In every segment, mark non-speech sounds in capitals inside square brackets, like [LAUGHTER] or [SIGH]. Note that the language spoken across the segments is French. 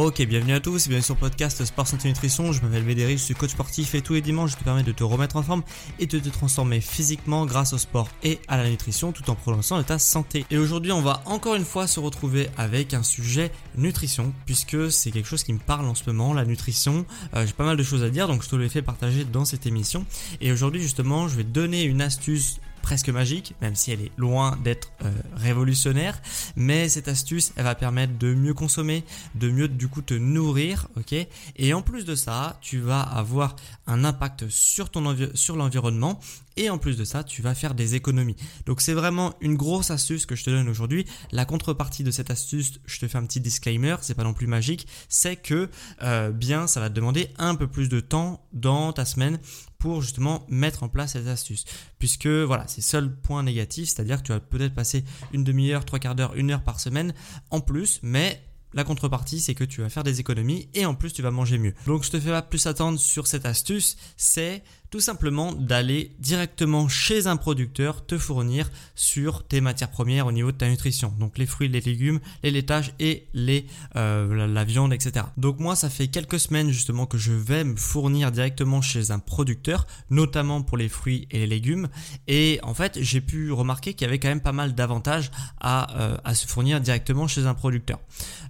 Ok, bienvenue à tous, bienvenue sur le podcast Sport Santé Nutrition. Je m'appelle Médéric, je suis coach sportif et tous les dimanches je te permets de te remettre en forme et de te transformer physiquement grâce au sport et à la nutrition tout en prolongeant de ta santé. Et aujourd'hui, on va encore une fois se retrouver avec un sujet nutrition puisque c'est quelque chose qui me parle en ce moment, la nutrition. Euh, J'ai pas mal de choses à dire donc je te l'ai fait partager dans cette émission. Et aujourd'hui, justement, je vais donner une astuce presque magique, même si elle est loin d'être euh, révolutionnaire. Mais cette astuce, elle va permettre de mieux consommer, de mieux du coup te nourrir, ok? Et en plus de ça, tu vas avoir un impact sur ton sur l'environnement et en plus de ça, tu vas faire des économies. Donc c'est vraiment une grosse astuce que je te donne aujourd'hui. La contrepartie de cette astuce, je te fais un petit disclaimer, c'est pas non plus magique, c'est que euh, bien ça va te demander un peu plus de temps dans ta semaine pour justement mettre en place cette astuce. Puisque voilà, c'est seul point négatif, c'est-à-dire que tu vas peut-être passer une demi-heure, trois quarts d'heure, une heure par semaine en plus, mais la contrepartie, c'est que tu vas faire des économies et en plus tu vas manger mieux. Donc je te fais pas plus attendre sur cette astuce, c'est tout simplement d'aller directement chez un producteur te fournir sur tes matières premières au niveau de ta nutrition. Donc les fruits, les légumes, les laitages et les, euh, la, viande, etc. Donc moi, ça fait quelques semaines justement que je vais me fournir directement chez un producteur, notamment pour les fruits et les légumes. Et en fait, j'ai pu remarquer qu'il y avait quand même pas mal d'avantages à, euh, à se fournir directement chez un producteur.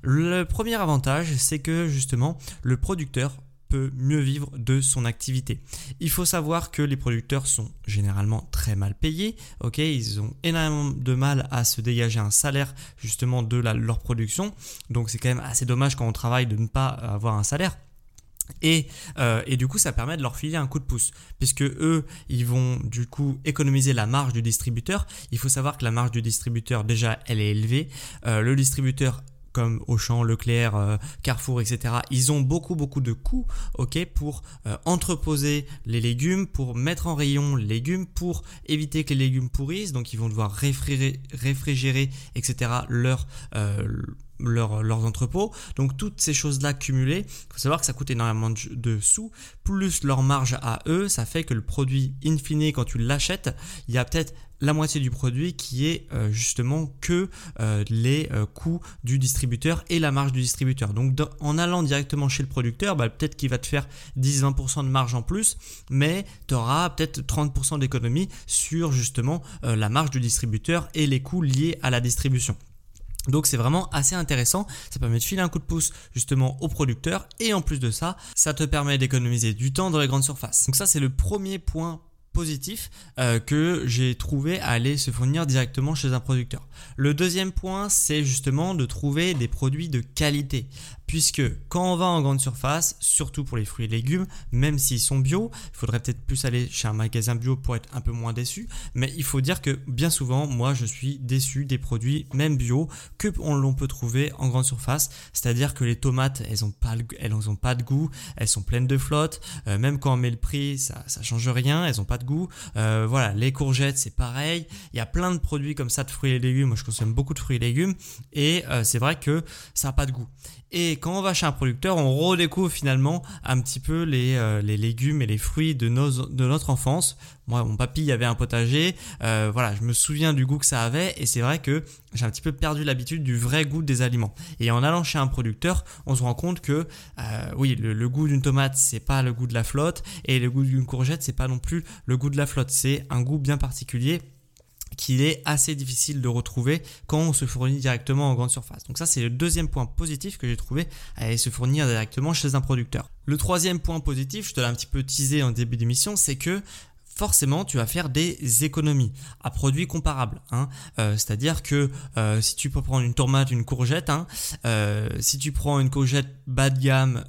Le premier avantage, c'est que justement, le producteur peut mieux vivre de son activité. Il faut savoir que les producteurs sont généralement très mal payés, ok? Ils ont énormément de mal à se dégager un salaire justement de leur production, donc c'est quand même assez dommage quand on travaille de ne pas avoir un salaire. Et, euh, et, du coup, ça permet de leur filer un coup de pouce, puisque eux, ils vont du coup économiser la marge du distributeur. Il faut savoir que la marge du distributeur, déjà, elle est élevée. Euh, le distributeur comme Auchan, Leclerc, euh, Carrefour, etc. Ils ont beaucoup beaucoup de coûts, pour euh, entreposer les légumes, pour mettre en rayon les légumes, pour éviter que les légumes pourrissent. Donc ils vont devoir réfrigérer, réfrigérer etc. Leur euh, leurs entrepôts. Donc toutes ces choses-là cumulées, il faut savoir que ça coûte énormément de, sous, plus leur marge à eux, ça fait que le produit in fine, quand tu l'achètes, il y a peut-être la moitié du produit qui est euh, justement que euh, les euh, coûts du distributeur et la marge du distributeur. Donc en allant directement chez le producteur, bah, peut-être qu'il va te faire 10-20% de marge en plus, mais tu auras peut-être 30% d'économie sur justement la marge du distributeur et les coûts liés à la distribution. Donc c'est vraiment assez intéressant, ça permet de filer un coup de pouce justement au producteur et en plus de ça, ça te permet d'économiser du temps dans les grandes surfaces. Donc ça c'est le premier point positif euh, que j'ai trouvé à aller se fournir directement chez un producteur. Le deuxième point, c'est justement de trouver des produits de qualité. Puisque quand on va en grande surface, surtout pour les fruits et légumes, même s'ils sont bio, il faudrait peut-être plus aller chez un magasin bio pour être un peu moins déçu. Mais il faut dire que bien souvent, moi, je suis déçu des produits, même bio, que l'on peut trouver en grande surface. C'est-à-dire que les tomates, elles n'ont pas, ont pas de goût, elles sont pleines de flotte. Euh, même quand on met le prix, ça, ça change rien, elles n'ont pas de goût. Euh, voilà, les courgettes, c'est pareil. Il y a plein de produits comme ça de fruits et légumes. Moi, je consomme beaucoup de fruits et légumes. Et euh, c'est vrai que ça n'a pas de goût. Et quand on va chez un producteur, on redécouvre finalement un petit peu les, euh, les légumes et les fruits de, nos, de notre enfance. Moi, mon papy avait un potager. Euh, voilà, je me souviens du goût que ça avait et c'est vrai que j'ai un petit peu perdu l'habitude du vrai goût des aliments. Et en allant chez un producteur, on se rend compte que euh, oui, le, goût d'une tomate, c'est pas le goût de la flotte et le goût d'une courgette, c'est pas non plus le goût de la flotte. C'est un goût bien particulier qu'il est assez difficile de retrouver quand on se fournit directement en grande surface. Donc ça c'est le deuxième point positif que j'ai trouvé à aller se fournir directement chez un producteur. Le troisième point positif, je te l'ai un petit peu teasé en début d'émission, c'est que forcément tu vas faire des économies à produits comparables. Hein. Euh, c'est-à-dire que euh, si tu peux prendre une tomate, une courgette, hein, euh, si tu prends une courgette bas de gamme,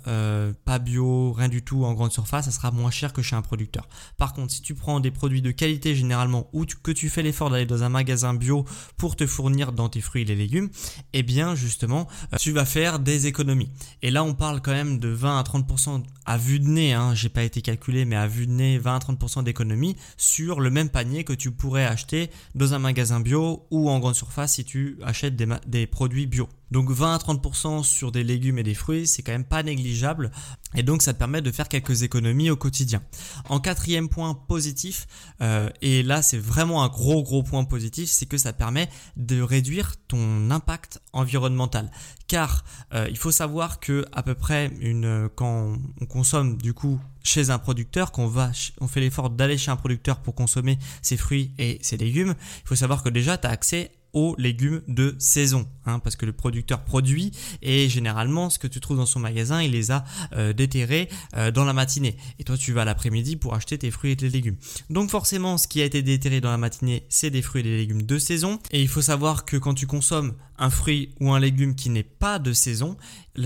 pas bio, rien du tout en grande surface, ça sera moins cher que chez un producteur. Par contre, si tu prends des produits de qualité généralement ou que tu fais l'effort d'aller dans un magasin bio pour te fournir dans tes fruits et les légumes, eh bien justement, tu vas faire des économies. Et là, on parle quand même de 20 à 30% à vue de nez, hein, j'ai pas été calculé, mais à vue de nez, 20 à 30% d'économies sur le même panier que tu pourrais acheter dans un magasin bio ou en grande surface si tu achètes des, produits bio. Donc 20 à 30% sur des légumes et des fruits, c'est quand même pas négligeable et donc ça te permet de faire quelques économies au quotidien. En quatrième point positif, euh, et là c'est vraiment un gros gros point positif, c'est que ça permet de réduire ton impact environnemental. Car euh, il faut savoir que à peu près une quand on consomme du coup chez un producteur, qu'on va, on fait l'effort d'aller chez un producteur pour consommer ses fruits et ses légumes, il faut savoir que déjà tu as accès aux légumes de saison, hein, parce que le producteur produit et généralement ce que tu trouves dans son magasin, il les a euh, déterrés euh, dans la matinée. Et toi, tu vas l'après-midi pour acheter tes fruits et tes légumes. Donc forcément, ce qui a été déterré dans la matinée, c'est des fruits et des légumes de saison. Et il faut savoir que quand tu consommes un fruit ou un légume qui n'est pas de saison,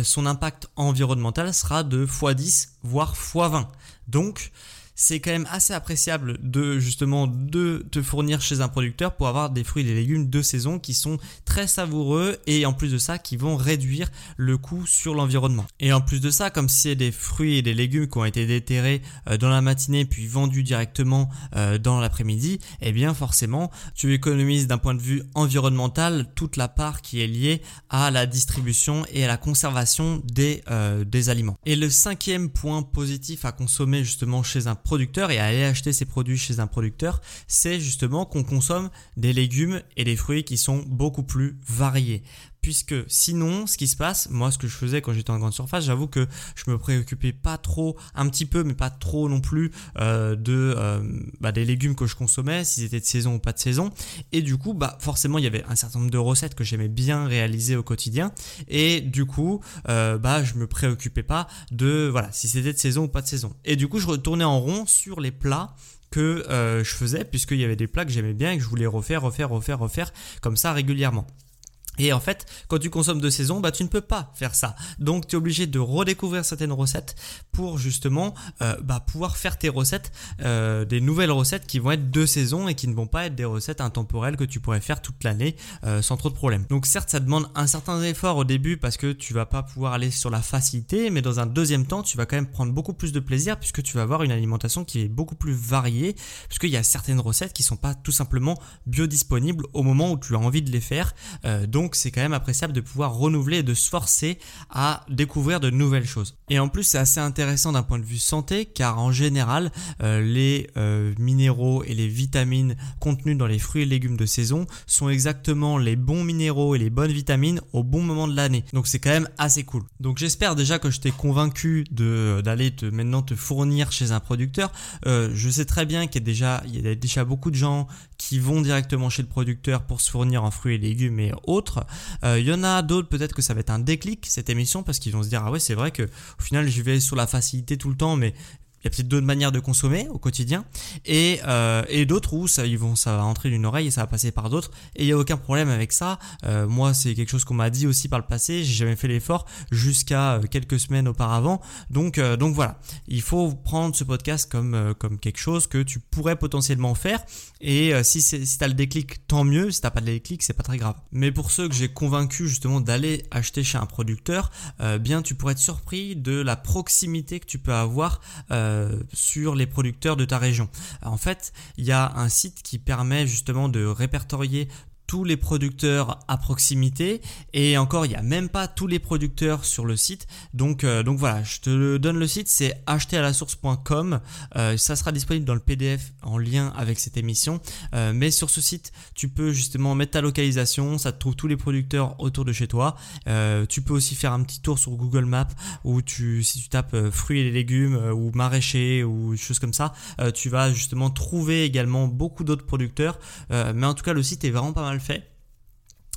son impact environnemental sera de x10 voire x20. Donc c'est quand même assez appréciable de justement de te fournir chez un producteur pour avoir des fruits et des légumes de saison qui sont très savoureux et en plus de ça qui vont réduire le coût sur l'environnement. Et en plus de ça, comme c'est des fruits et des légumes qui ont été déterrés euh, dans la matinée puis vendus directement euh, dans l'après-midi, eh bien forcément tu économises d'un point de vue environnemental toute la part qui est liée à la distribution et à la conservation des, euh, des aliments. Et le cinquième point positif à consommer justement chez un producteur et aller acheter ses produits chez un producteur, c'est justement qu'on consomme des légumes et des fruits qui sont beaucoup plus variés puisque sinon, ce qui se passe, moi, ce que je faisais quand j'étais en grande surface, j'avoue que je me préoccupais pas trop, un petit peu, mais pas trop non plus, euh, de euh, bah, des légumes que je consommais, s'ils étaient de saison ou pas de saison. Et du coup, bah forcément, il y avait un certain nombre de recettes que j'aimais bien réaliser au quotidien. Et du coup, euh, bah je me préoccupais pas de voilà si c'était de saison ou pas de saison. Et du coup, je retournais en rond sur les plats que je faisais puisqu'il y avait des plats que j'aimais bien et que je voulais refaire, refaire, refaire, refaire comme ça régulièrement. Et en fait, quand tu consommes de saison, bah tu ne peux pas faire ça. Donc tu es obligé de redécouvrir certaines recettes pour justement euh, bah, pouvoir faire tes recettes, euh, des nouvelles recettes qui vont être de saison et qui ne vont pas être des recettes intemporelles que tu pourrais faire toute l'année euh, sans trop de problèmes. Donc certes, ça demande un certain effort au début parce que tu vas pas pouvoir aller sur la facilité, mais dans un deuxième temps, tu vas quand même prendre beaucoup plus de plaisir puisque tu vas avoir une alimentation qui est beaucoup plus variée, puisqu'il y a certaines recettes qui sont pas tout simplement biodisponibles au moment où tu as envie de les faire. donc donc c'est quand même appréciable de pouvoir renouveler et de se forcer à découvrir de nouvelles choses. Et en plus c'est assez intéressant d'un point de vue santé car en général euh, les euh, minéraux et les vitamines contenus dans les fruits et légumes de saison sont exactement les bons minéraux et les bonnes vitamines au bon moment de l'année. Donc c'est quand même assez cool. Donc j'espère déjà que je t'ai convaincu d'aller te maintenant te fournir chez un producteur. Euh, je sais très bien qu'il y a déjà y a déjà beaucoup de gens qui vont directement chez le producteur pour se fournir en fruits et légumes et autres euh, il y en a d'autres, peut-être que ça va être un déclic cette émission parce qu'ils vont se dire ah ouais c'est vrai que au final je vais sur la facilité tout le temps, mais il y a peut-être d'autres manières de consommer au quotidien et, euh, et d'autres où ça, ils vont, ça va entrer d'une oreille et ça va passer par d'autres et il n'y a aucun problème avec ça. Euh, moi, c'est quelque chose qu'on m'a dit aussi par le passé. J'ai jamais fait l'effort jusqu'à quelques semaines auparavant. Donc, donc voilà, il faut prendre ce podcast comme, comme quelque chose que tu pourrais potentiellement faire et si, si tu as le déclic, tant mieux. Si tu pas de déclic, c'est pas très grave. Mais pour ceux que j'ai convaincu justement d'aller acheter chez un producteur, bien tu pourrais être surpris de la proximité que tu peux avoir. Euh, sur les producteurs de ta région. En fait, il y a un site qui permet justement de répertorier tous les producteurs à proximité et encore il n'y a même pas tous les producteurs sur le site. Donc, euh, voilà, je te donne le site, c'est acheteralasource.com. Euh, ça sera disponible dans le PDF en lien avec cette émission. Euh, mais sur ce site, tu peux justement mettre ta localisation, ça te trouve tous les producteurs autour de chez toi. tu peux aussi faire un petit tour sur Google Maps où si tu tapes fruits et légumes ou maraîchers ou choses comme ça, tu vas justement trouver également beaucoup d'autres producteurs. mais en tout cas, le site est vraiment pas mal fait.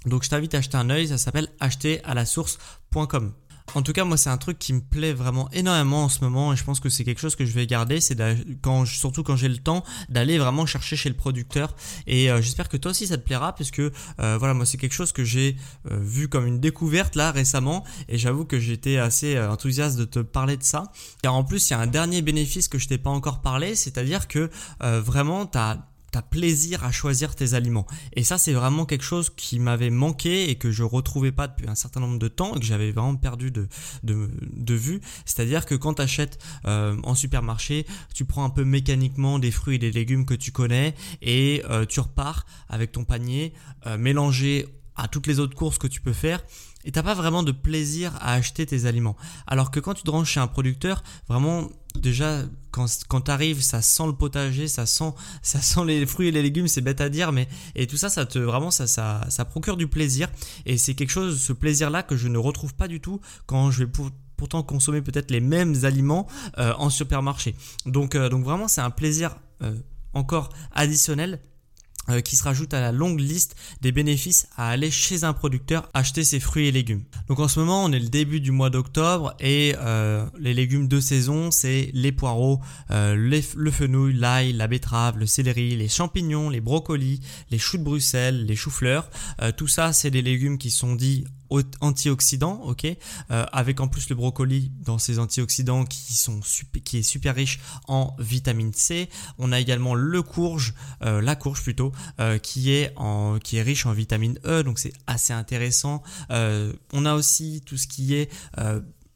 Donc je t'invite à acheter un œil, ça s'appelle acheteralasource.com. En tout cas, moi, c'est un truc qui me plaît vraiment énormément en ce moment et je pense que c'est quelque chose que je vais garder. C'est quand, surtout quand j'ai le temps d'aller vraiment chercher chez le producteur. Et euh, j'espère que toi aussi ça te plaira puisque euh, voilà, moi, c'est quelque chose que j'ai euh, vu comme une découverte là récemment et j'avoue que j'étais assez enthousiaste de te parler de ça. Car en plus, il y a un dernier bénéfice que je t'ai pas encore parlé, c'est-à-dire que vraiment, tu plaisir à choisir tes aliments. Et ça, c'est vraiment quelque chose qui m'avait manqué et que je retrouvais pas depuis un certain nombre de temps et que j'avais vraiment perdu de, vue. C'est-à-dire que quand tu achètes euh, en supermarché, tu prends un peu mécaniquement des fruits et des légumes que tu connais et euh, tu repars avec ton panier euh, mélangé à toutes les autres courses que tu peux faire et t'as pas vraiment de plaisir à acheter tes aliments. Alors que quand tu te rends chez un producteur, vraiment déjà quand, quand tu arrives, ça sent le potager, ça sent, [LAUGHS] ça sent les fruits et les légumes, c'est bête à dire, mais et tout ça, ça te vraiment ça, ça, procure du plaisir et c'est quelque chose, ce plaisir-là que je ne retrouve pas du tout quand je vais pourtant consommer peut-être les mêmes aliments euh, en supermarché. Donc, euh, donc vraiment, c'est un plaisir euh, encore additionnel qui se rajoute à la longue liste des bénéfices à aller chez un producteur acheter ses fruits et légumes. Donc en ce moment on est le début du mois d'octobre et euh, les légumes de saison c'est les poireaux, euh, le fenouil, l'ail, la betterave, le céleri, les champignons, les brocolis, les choux de Bruxelles, les choux-fleurs. tout ça c'est des légumes qui sont dits antioxydants, ok, euh, avec en plus le brocoli dans ces antioxydants qui sont qui est super riche en vitamine C. On a également le courge, euh, la courge plutôt, euh, qui est en qui est riche en vitamine E, donc c'est assez intéressant. on a aussi tout ce qui est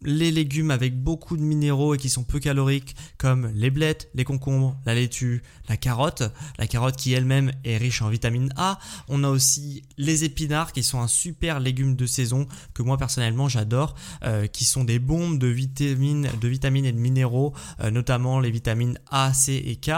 les légumes avec beaucoup de minéraux et qui sont peu caloriques comme les blettes, les concombres, la laitue, la carotte, la carotte qui elle-même est riche en vitamine A. On a aussi les épinards qui sont un super légume de saison que moi personnellement j'adore, euh, qui sont des bombes de vitamines, de vitamines et de minéraux, euh, notamment les vitamines A, C et K,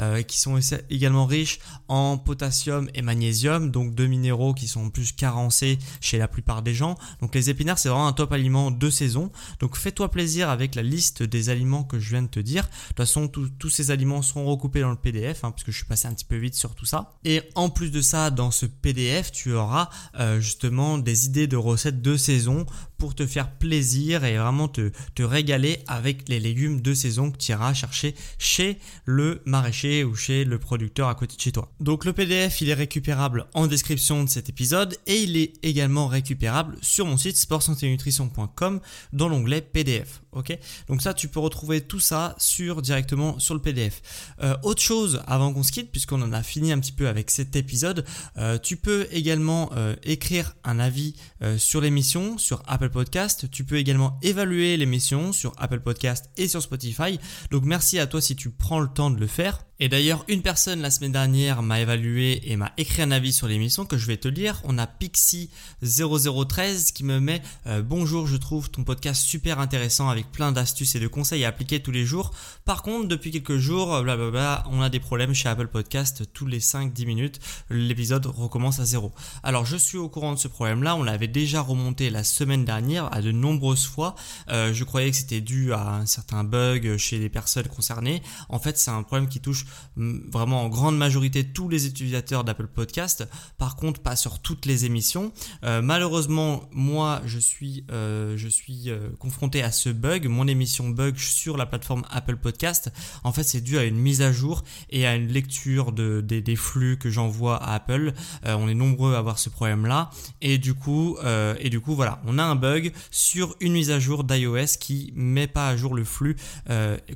euh, qui sont également riches en potassium et magnésium, donc deux minéraux qui sont plus carencés chez la plupart des gens. Donc les épinards c'est vraiment un top aliment de saison. Donc fais-toi plaisir avec la liste des aliments que je viens de te dire. De toute façon, tous ces aliments seront recoupés dans le PDF, hein, puisque je suis passé un petit peu vite sur tout ça. Et en plus de ça, dans ce PDF, tu auras euh, justement des idées de recettes de saison pour te faire plaisir et vraiment te, régaler avec les légumes de saison que tu iras chercher chez le maraîcher ou chez le producteur à côté de chez toi. Donc le PDF, il est récupérable en description de cet épisode et il est également récupérable sur mon site sportsanténutrition.com dans l'onglet PDF. Ok Donc ça, tu peux retrouver tout ça sur directement sur le PDF. Euh, autre chose avant qu'on se quitte, puisqu'on en a fini un petit peu avec cet épisode, euh, tu peux également euh, écrire un avis sur l'émission sur Apple Podcast. Tu peux également évaluer l'émission sur Apple Podcast et sur Spotify. Donc merci à toi si tu prends le temps de le faire. Et d'ailleurs, une personne la semaine dernière m'a évalué et m'a écrit un avis sur l'émission que je vais te lire. On a Pixie0013 qui me met euh, Bonjour, je trouve ton podcast super intéressant avec plein d'astuces et de conseils à appliquer tous les jours. Par contre, depuis quelques jours, blablabla, on a des problèmes chez Apple Podcast tous les 5-10 minutes. L'épisode recommence à zéro. Alors, je suis au courant de ce problème-là. On l'avait déjà remonté la semaine dernière à de nombreuses fois. Euh, je croyais que c'était dû à un certain bug chez les personnes concernées. En fait, c'est un problème qui touche vraiment en grande majorité tous les utilisateurs d'Apple Podcast. Par contre, pas sur toutes les émissions. Euh, malheureusement, moi, je suis, euh, je suis euh, confronté à ce bug. Mon émission bug sur la plateforme Apple Podcast. En fait, c'est dû à une mise à jour et à une lecture de, des, flux que j'envoie à Apple. on est nombreux à avoir ce problème-là. Et du coup, et du coup, voilà, on a un bug sur une mise à jour d'iOS qui met pas à jour le flux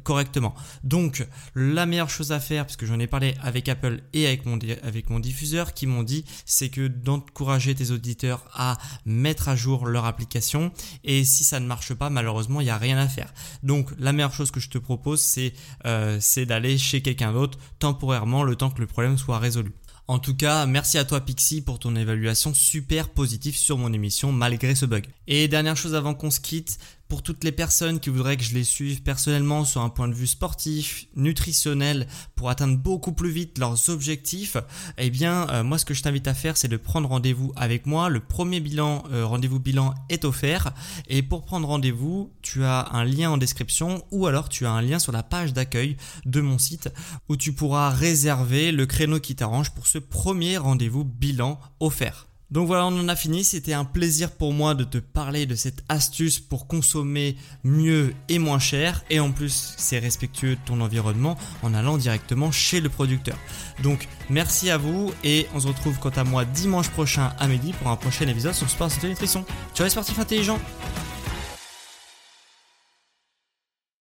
correctement. Donc, la meilleure chose à faire, parce que j'en ai parlé avec Apple et avec mon, diffuseur, qui m'ont dit, c'est que d'encourager tes auditeurs à mettre à jour leur application. Et si ça ne marche pas, malheureusement, il n'y a rien à faire. Donc, la meilleure chose que je te propose, c'est euh, d'aller chez quelqu'un d'autre temporairement, le temps que le problème soit résolu. En tout cas, merci à toi Pixie pour ton évaluation super positive sur mon émission malgré ce bug. Et dernière chose avant qu'on se quitte, pour toutes les personnes qui voudraient que je les suive personnellement sur un point de vue sportif, nutritionnel, pour atteindre beaucoup plus vite leurs objectifs, eh bien euh, moi ce que je t'invite à faire c'est de prendre rendez-vous avec moi. Le premier bilan, euh, rendez-vous bilan est offert. Et pour prendre rendez-vous, tu as un lien en description ou alors tu as un lien sur la page d'accueil de mon site où tu pourras réserver le créneau qui t'arrange pour ce premier rendez-vous bilan offert. Donc voilà, on en a fini. C'était un plaisir pour moi de te parler de cette astuce pour consommer mieux et moins cher. Et en plus, c'est respectueux de ton environnement en allant directement chez le producteur. Donc merci à vous et on se retrouve quant à moi dimanche prochain à midi pour un prochain épisode sur Sport Santé Nutrition. Ciao les sportifs intelligents